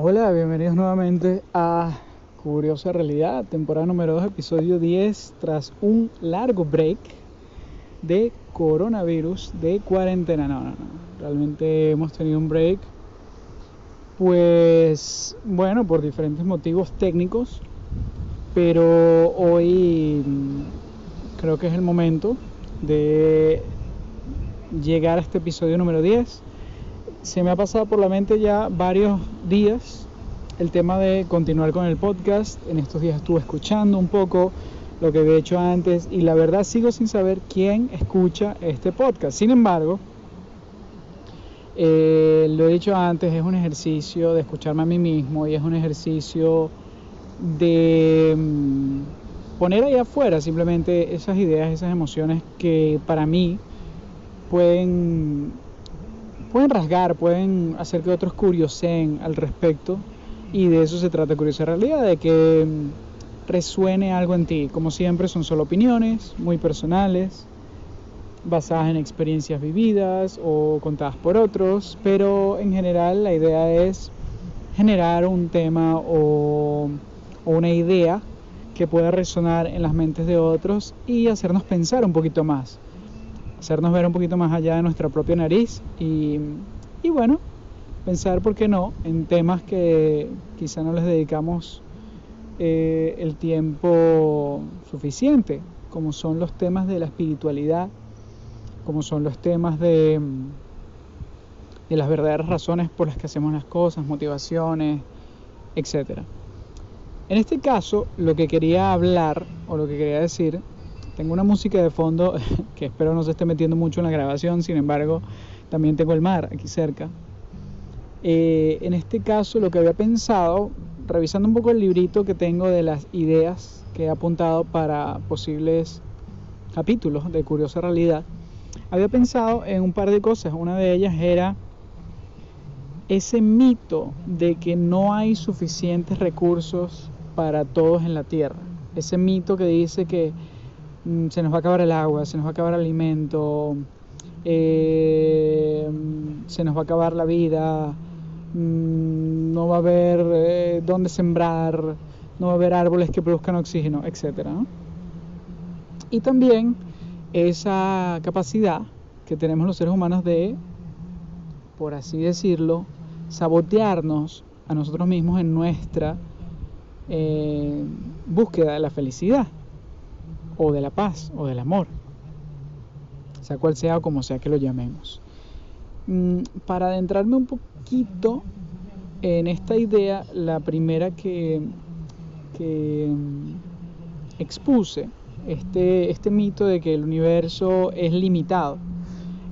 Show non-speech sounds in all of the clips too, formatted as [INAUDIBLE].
Hola, bienvenidos nuevamente a Curiosa Realidad, temporada número 2, episodio 10, tras un largo break de coronavirus, de cuarentena. No, no, no, realmente hemos tenido un break, pues bueno, por diferentes motivos técnicos, pero hoy mm, creo que es el momento de llegar a este episodio número 10 se me ha pasado por la mente ya varios días el tema de continuar con el podcast. En estos días estuve escuchando un poco lo que había hecho antes y la verdad sigo sin saber quién escucha este podcast. Sin embargo, eh, lo he dicho antes, es un ejercicio de escucharme a mí mismo y es un ejercicio de mm, poner ahí afuera simplemente esas ideas, esas emociones que para mí pueden pueden rasgar, pueden hacer que otros curioseen al respecto y de eso se trata Curiosa Realidad, de que mm, resuene algo en ti. Como siempre son solo opiniones muy personales, basadas en experiencias vividas o contadas por otros, pero en general la idea es generar un tema o una idea que pueda resonar en las mentes de otros y hacernos pensar un poquito más hacernos ver un poquito más allá de nuestra propia nariz y, bueno, pensar, ¿por qué no?, en temas que quizá no les dedicamos eh, el tiempo suficiente, como son los temas de la espiritualidad, como son los temas de, de las verdaderas razones por las que hacemos las cosas, motivaciones, etc. En este caso, lo que quería hablar o lo que quería decir tengo una música de fondo [LAUGHS] que espero no se esté metiendo mucho en la grabación, sin embargo, también tengo el mar aquí cerca. Eh, en este caso, lo que había pensado, revisando un poco el librito que tengo de las ideas que he apuntado para posibles capítulos de Curiosa Realidad, había pensado en un par de cosas. Una de ellas era ese mito de que no hay suficientes recursos para todos en la Tierra. Ese mito que dice que se nos va a acabar el agua, se nos va a acabar el alimento, eh, se nos va a acabar la vida, mm, no va a haber eh, dónde sembrar, no va a haber árboles que produzcan oxígeno, etc. Y también esa capacidad que tenemos los seres humanos de, por así decirlo, sabotearnos a nosotros mismos en nuestra eh, búsqueda de la felicidad o de la paz o del amor, sea cual sea o como sea que lo llamemos. Mm, para adentrarme un poquito en esta idea, la primera que, mm, expuse, este, este mito de que el universo es limitado,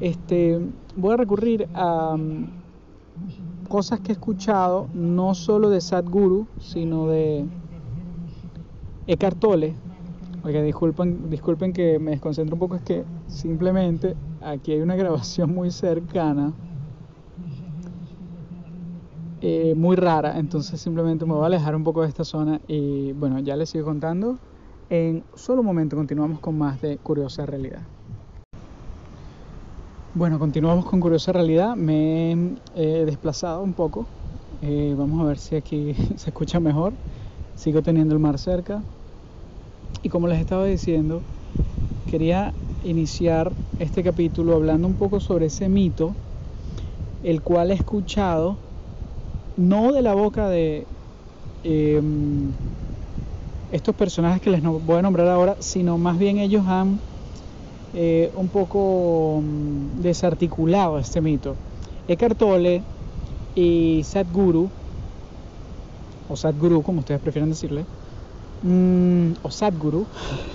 este, voy a recurrir a mm, cosas que he escuchado, no solo de Sadhguru, sino de Eckhart Tolle, Oiga, disculpen, disculpen que me desconcentro un poco, es que simplemente aquí hay una [LAUGHS] grabación muy cercana, eh, muy rara, entonces simplemente me voy a alejar un poco de esta zona y bueno, ya les sigo contando. En solo un momento continuamos con más de Curiosa Realidad. Bueno, continuamos con Curiosa Realidad. Me he desplazado un poco. Eh, vamos a ver si aquí [LAUGHS] se escucha mejor. Sigo teniendo el mar cerca. Y como les estaba diciendo, quería iniciar este capítulo hablando un poco sobre ese mito, el cual he escuchado no de la boca de em, estos personajes que les voy a nombrar ahora, sino más bien ellos han eh, un poco mm, desarticulado este mito. Eckhart Tolle y Sadhguru, o Sadhguru como ustedes prefieren decirle, Mm, o Sadhguru,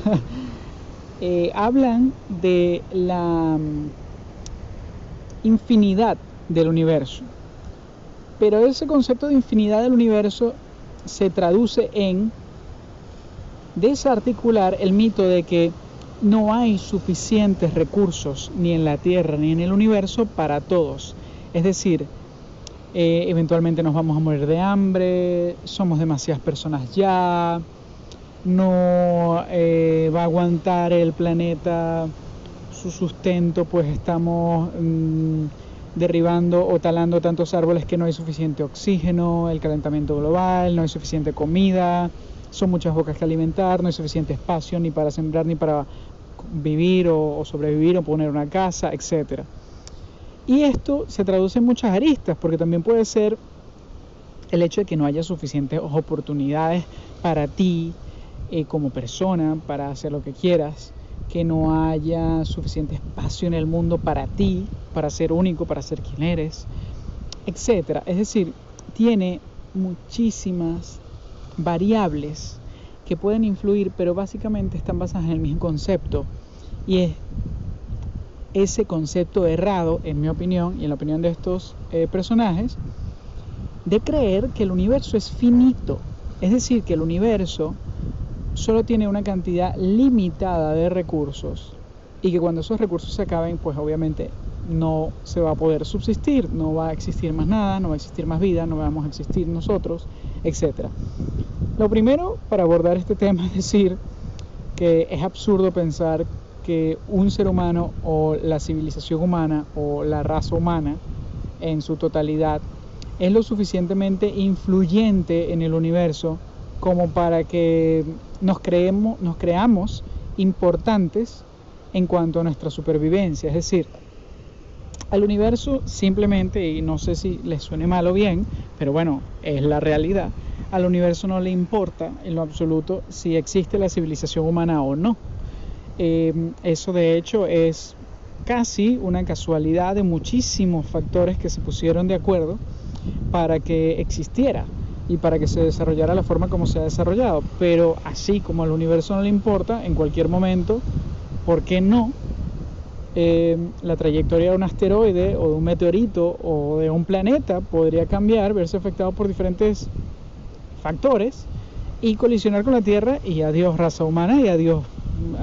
[LAUGHS] eh, hablan de la mm, infinidad del universo. Pero ese concepto de infinidad del universo se traduce en desarticular el mito de que no hay suficientes recursos ni en la Tierra ni en el universo para todos. Es decir, eh, eventualmente nos vamos a morir de hambre, somos demasiadas personas ya, no eh, va a aguantar el planeta su sustento, pues estamos mm, derribando o talando tantos árboles que no hay suficiente oxígeno, el calentamiento global, no hay suficiente comida, son muchas bocas que alimentar, no hay suficiente espacio ni para sembrar ni para vivir o, sobrevivir o poner una casa, etc. Y esto se traduce en muchas aristas, porque también puede ser el hecho de que no haya suficientes oportunidades para ti eh, como persona, para hacer lo que quieras, que no haya suficiente espacio en el mundo para ti, para ser único, para ser quien eres, etc. Es decir, tiene muchísimas variables que pueden influir, pero básicamente están basadas en el mismo concepto. Y es ese concepto errado, en mi opinión y en la opinión de estos eh, personajes, de creer que el universo es finito. Es decir, que el universo solo tiene una cantidad limitada de recursos y que cuando esos recursos se acaben, pues obviamente no se va a poder subsistir, no va a existir más nada, no va a existir más vida, no vamos a existir nosotros, etc. Lo primero para abordar este tema [LAUGHS] es decir que es absurdo pensar que un ser humano o la civilización humana o la raza humana en su totalidad es lo suficientemente influyente en el universo como para que nos, creemos, nos creamos importantes en cuanto a nuestra supervivencia. Es decir, al universo simplemente, y no sé si les suene mal o bien, pero bueno, es la realidad, al universo no le importa en lo absoluto si existe la civilización humana o no. Eh, eso de hecho es casi una casualidad de muchísimos factores que se pusieron de acuerdo para que existiera y para que se desarrollara la forma como se ha desarrollado. Pero así como al universo no le importa, en cualquier momento, ¿por qué no? Eh, la trayectoria de un asteroide o de un meteorito o de un planeta podría cambiar, verse afectado por diferentes factores y colisionar con la Tierra y adiós raza humana y adiós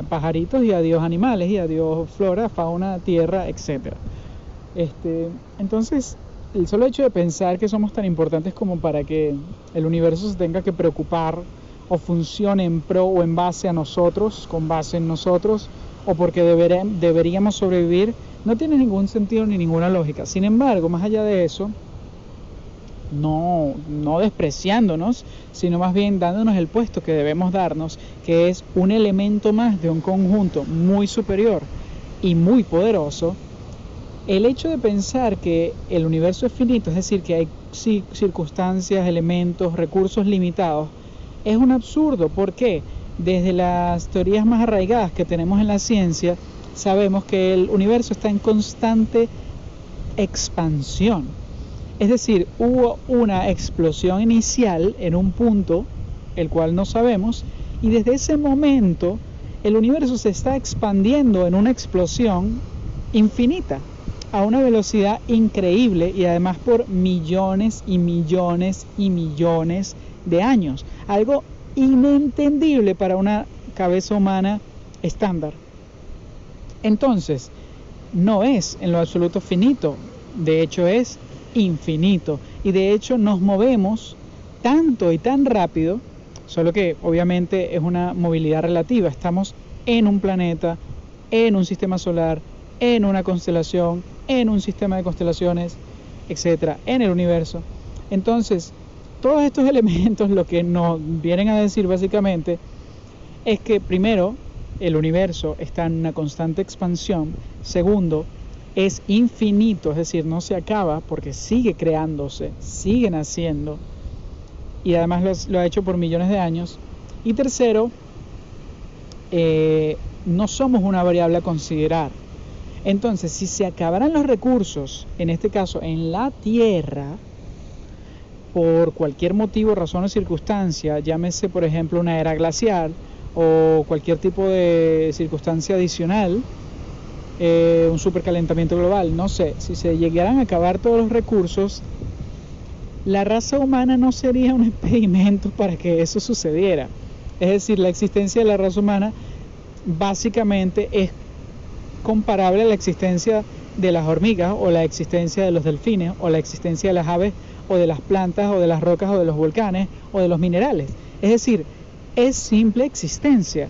pajaritos y adiós animales y adiós flora, fauna, tierra, etc. Este, entonces, el solo hecho de pensar que somos tan importantes como para que el universo se tenga que preocupar o funcione en pro o en base a nosotros, con base en nosotros, o porque deberíamos sobrevivir, no tiene ningún sentido ni ninguna lógica. Sin embargo, más allá de eso, no, no despreciándonos, sino más bien dándonos el puesto que debemos darnos, que es un elemento más de un conjunto muy superior y muy poderoso, el hecho de pensar que el universo es finito, es decir, que hay circunstancias, elementos, recursos limitados, es un absurdo. ¿Por qué? Desde las teorías más arraigadas que tenemos en la ciencia, sabemos que el universo está en constante expansión. Es decir, hubo una explosión inicial en un punto, el cual no sabemos, y desde ese momento el universo se está expandiendo en una explosión infinita a una velocidad increíble y además por millones y millones y millones de años. Algo inentendible para una cabeza humana estándar. Entonces, no es en lo absoluto finito, de hecho es infinito y de hecho nos movemos tanto y tan rápido, solo que obviamente es una movilidad relativa, estamos en un planeta, en un sistema solar, en una constelación, en un sistema de constelaciones, etcétera, en el universo. Entonces, todos estos [LAUGHS] elementos lo que nos vienen a decir básicamente es que primero, el universo está en una constante expansión, segundo, es infinito, es decir, no se acaba porque sigue creándose, sigue naciendo y además lo, ha hecho por millones de años. Y tercero, eh, no somos una variable a considerar, entonces, si se acabaran los recursos, en este caso en la Tierra, por cualquier motivo, razón o circunstancia, llámese por ejemplo una era glacial o cualquier tipo de circunstancia adicional, eh, un supercalentamiento global, no sé, si se llegaran a acabar todos los recursos, la raza humana no sería un [LAUGHS] impedimento para que eso sucediera. Es decir, la existencia de la raza humana básicamente es comparable a la existencia de las hormigas o la existencia de los delfines o la existencia de las aves o de las plantas o de las rocas o de los volcanes o de los minerales. Es decir, es simple existencia.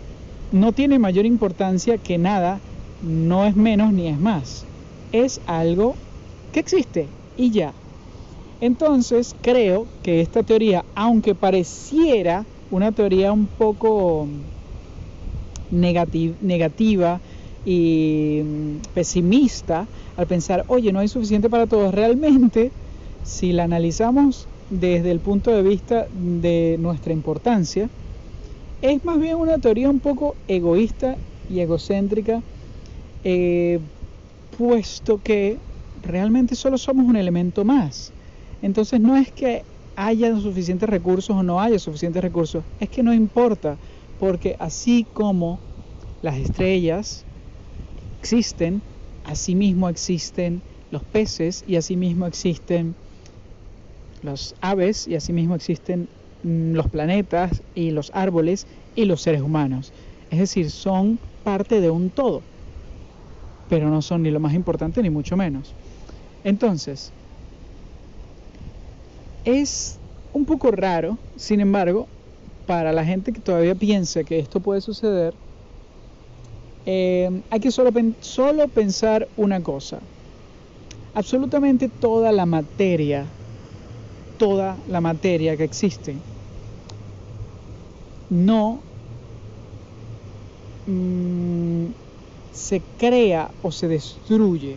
No tiene mayor importancia que nada, no es menos ni es más. Es algo que existe y ya. Entonces creo que esta teoría, aunque pareciera una teoría un poco negativa y mm, pesimista, al pensar, oye, no hay suficiente para todos, realmente, si la analizamos desde el punto de vista de nuestra importancia, es más bien una teoría un poco egoísta y egocéntrica, eh, puesto que realmente solo somos un elemento más. Entonces no es que haya suficientes recursos o no haya suficientes recursos, es que no importa, porque así como las estrellas existen, asimismo existen los peces y asimismo existen los aves y asimismo existen mm, los planetas y los árboles y los seres humanos. Es decir, son parte de un todo, pero no son ni lo más importante ni mucho menos. Entonces, es un poco raro, sin embargo, para la gente que todavía piensa que esto puede suceder, eh, hay que solo, solo pensar una cosa. Absolutamente toda la materia, toda la materia que existe, no mm, se crea o se destruye,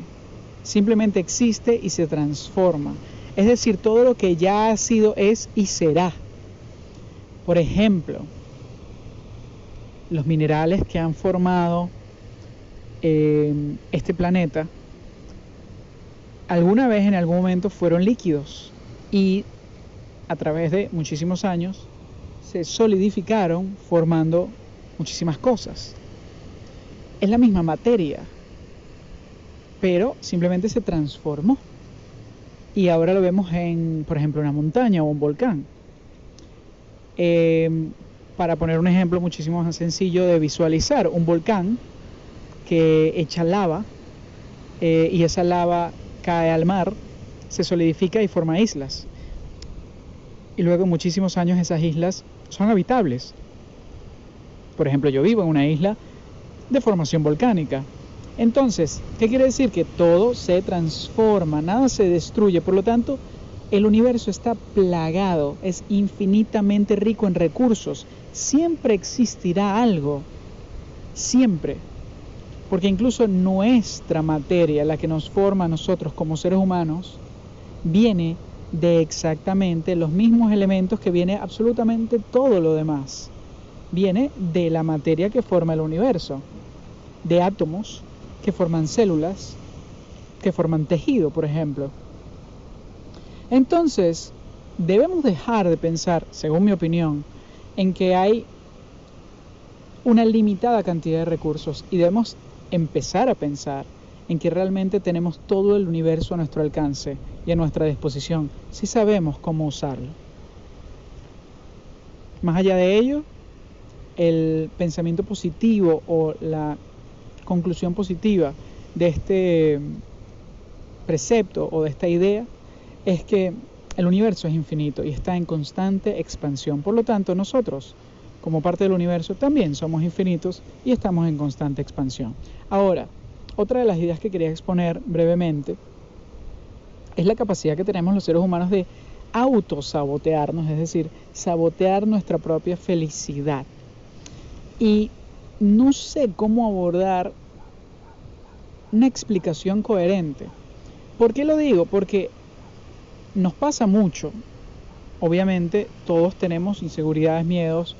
simplemente existe y se transforma. Es decir, todo lo que ya ha sido es y será. Por ejemplo, los minerales que han formado eh, este planeta alguna vez en algún momento fueron líquidos y a través de muchísimos años se solidificaron formando muchísimas cosas. Es la misma materia, pero simplemente se transformó. Y ahora lo vemos en, por ejemplo, una montaña o un volcán. Eh, para poner un ejemplo muchísimo más sencillo de visualizar, un volcán que echa lava eh, y esa lava cae al mar, se solidifica y forma islas. Y luego muchísimos años esas islas son habitables. Por ejemplo, yo vivo en una isla de formación volcánica. Entonces, ¿qué quiere decir? Que todo se transforma, nada se destruye. Por lo tanto, el universo está plagado, es infinitamente rico en recursos. Siempre existirá algo. Siempre. Porque incluso nuestra materia, la que nos forma a nosotros como seres humanos, viene de exactamente los mismos elementos que viene absolutamente todo lo demás. Viene de la materia que forma el universo, de átomos que forman células, que forman tejido, por ejemplo. Entonces, debemos dejar de pensar, según mi opinión, en que hay una limitada cantidad de recursos y debemos empezar a pensar en que realmente tenemos todo el universo a nuestro alcance y a nuestra disposición, si sabemos cómo usarlo. Más allá de ello, el pensamiento positivo o la conclusión positiva de este precepto o de esta idea es que el universo es infinito y está en constante expansión. Por lo tanto, nosotros como parte del universo, también somos infinitos y estamos en constante expansión. Ahora, otra de las ideas que quería exponer brevemente es la capacidad que tenemos los seres humanos de autosabotearnos, es decir, sabotear nuestra propia felicidad. Y no sé cómo abordar una explicación coherente. ¿Por qué lo digo? Porque nos pasa mucho. Obviamente todos tenemos inseguridades, miedos,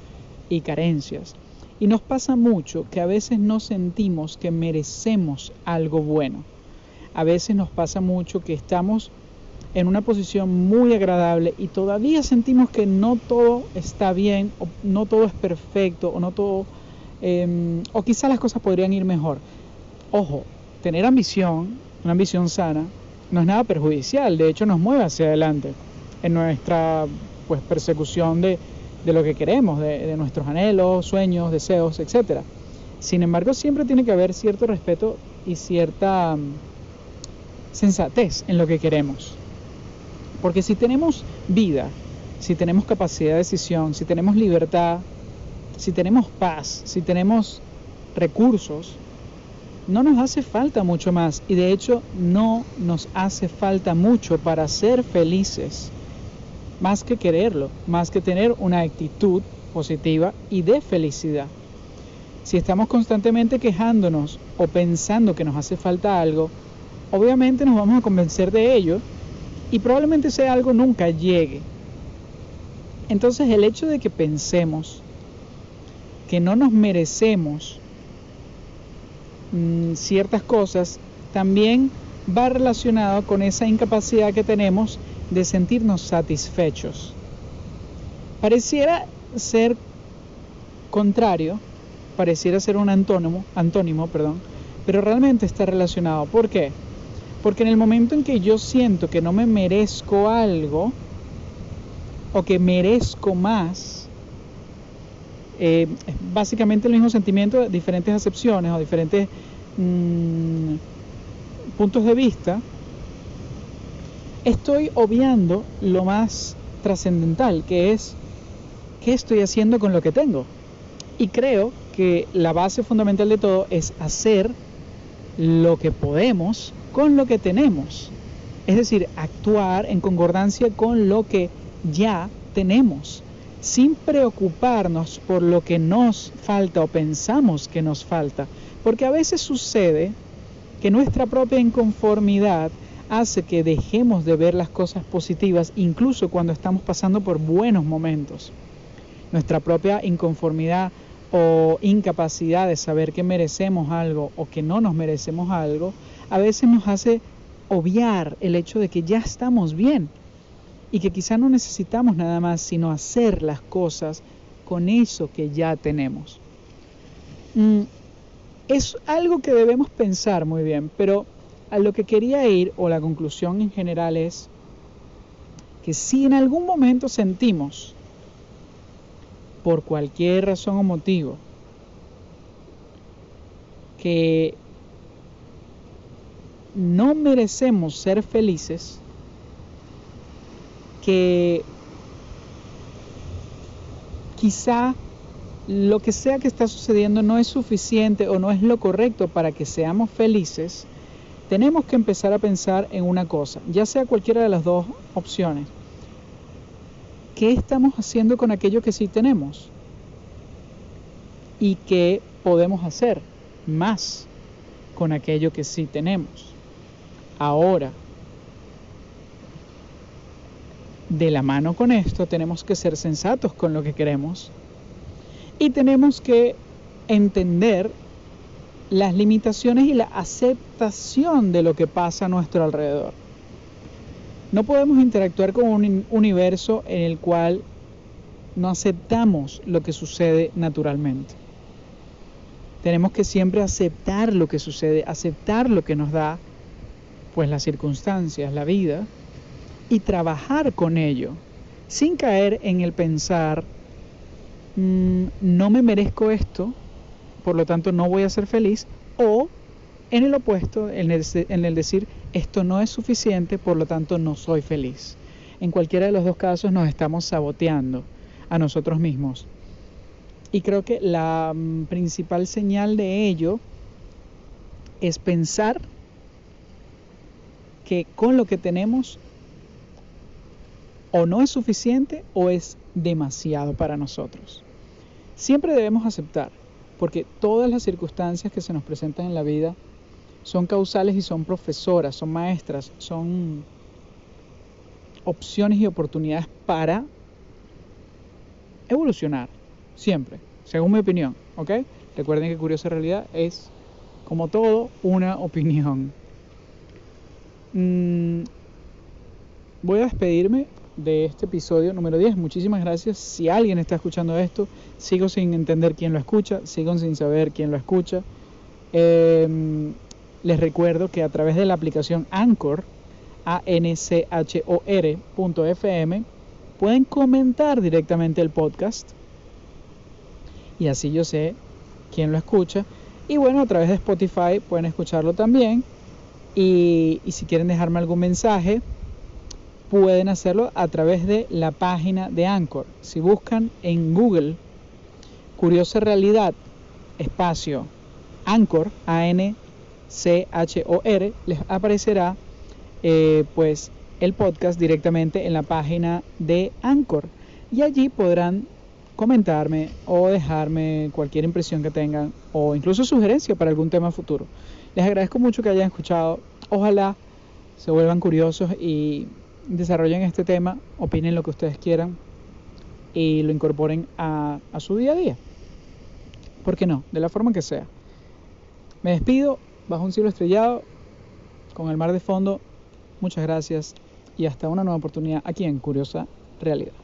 y carencias. Y nos pasa mucho que a veces no sentimos que merecemos algo bueno. A veces nos pasa mucho que estamos en una posición muy agradable y todavía sentimos que no todo está bien, o no todo es perfecto, o no todo, em, o quizás las cosas podrían ir mejor. Ojo, tener ambición, una ambición sana, no es nada perjudicial, de hecho nos mueve hacia adelante en nuestra pues persecución de, de lo que queremos, de, nuestros anhelos, sueños, deseos, etc. Sin embargo, siempre tiene que haber cierto respeto y cierta mm, sensatez en lo que queremos. Porque si tenemos vida, si tenemos capacidad de decisión, si tenemos libertad, si tenemos paz, si tenemos recursos, no nos hace falta mucho más y de hecho no nos hace falta mucho para ser felices, más que quererlo, más que tener una actitud positiva y de felicidad. Si estamos constantemente quejándonos o pensando que nos hace falta algo, obviamente nos vamos a convencer de ello y probablemente ese algo nunca llegue. Entonces el hecho de que pensemos que no nos merecemos mm, ciertas cosas también va relacionado con esa incapacidad que tenemos de sentirnos satisfechos. Pareciera ser contrario, pareciera ser un antónimo, antónimo, perdón, pero realmente está relacionado. ¿Por qué? Porque en el momento en que yo siento que no me merezco algo o que merezco más, eh, básicamente el mismo sentimiento, diferentes acepciones o diferentes mm, puntos de vista, estoy obviando lo más trascendental, que es qué estoy haciendo con lo que tengo. Y creo que la base fundamental de todo es hacer lo que podemos con lo que tenemos. Es decir, actuar en concordancia con lo que ya tenemos, sin preocuparnos por lo que nos falta o pensamos que nos falta. Porque a veces sucede que nuestra propia inconformidad hace que dejemos de ver las cosas positivas incluso cuando estamos pasando por buenos momentos. Nuestra propia inconformidad o incapacidad de saber que merecemos algo o que no nos merecemos algo, a veces nos hace obviar el hecho de que ya estamos bien y que quizá no necesitamos nada más sino hacer las cosas con eso que ya tenemos. Mm, es algo que debemos pensar muy bien, pero a lo que quería ir, o la conclusión en general es que si en algún momento sentimos por cualquier razón o motivo que no merecemos ser felices, que quizá lo que sea que está sucediendo no es suficiente o no es lo correcto para que seamos felices, tenemos que empezar a pensar en una cosa, ya sea cualquiera de las dos opciones. ¿qué estamos haciendo con aquello que sí tenemos? Y qué podemos hacer más con aquello que sí tenemos. Ahora, de la mano con esto, tenemos que ser sensatos con lo que queremos y tenemos que entender las limitaciones y la aceptación de lo que pasa a nuestro alrededor. No podemos interactuar con un universo en el cual no aceptamos lo que sucede naturalmente. Tenemos que siempre aceptar lo que sucede, aceptar lo que nos da, pues las circunstancias, la vida, y trabajar con ello, sin caer en el pensar, mm, no me merezco esto, por lo tanto no voy a ser feliz, o en el opuesto, en el, decir, esto no es suficiente, por lo tanto no soy feliz. En cualquiera de los dos casos nos estamos saboteando a nosotros mismos. Y creo que la mm, principal señal de ello es pensar que con lo que tenemos o no es suficiente o es demasiado para nosotros. Siempre debemos aceptar, porque todas las circunstancias que se nos presentan en la vida son causales y son profesoras, son maestras, son opciones y oportunidades para evolucionar, siempre, según mi opinión, ¿ok? Recuerden que Curiosa Realidad es, como todo, una opinión. Mm, voy a despedirme de este episodio número 10. Muchísimas gracias. Si alguien está escuchando esto, sigo sin entender quién lo escucha, sigo sin saber quién lo escucha. Eh, les recuerdo que a través de la aplicación Anchor, anchor.fm, pueden comentar directamente el podcast y así yo sé quién lo escucha. Y bueno, a través de Spotify pueden escucharlo también. Y, y, si quieren dejarme algún mensaje, pueden hacerlo a través de la página de Anchor. Si buscan en Google Curiosa Realidad, espacio Anchor, A-N C-H-O-R, les aparecerá eh, pues el podcast directamente en la página de Anchor. Y allí podrán comentarme o dejarme cualquier impresión que tengan o incluso sugerencia para algún tema futuro. Les agradezco mucho que hayan escuchado. Ojalá se vuelvan curiosos y desarrollen este tema, opinen lo que ustedes quieran y lo incorporen a, su día a día. ¿Por qué no? De la forma que sea. Me despido bajo un cielo estrellado, con el mar de fondo. Muchas gracias y hasta una nueva oportunidad aquí en Curiosa Realidad.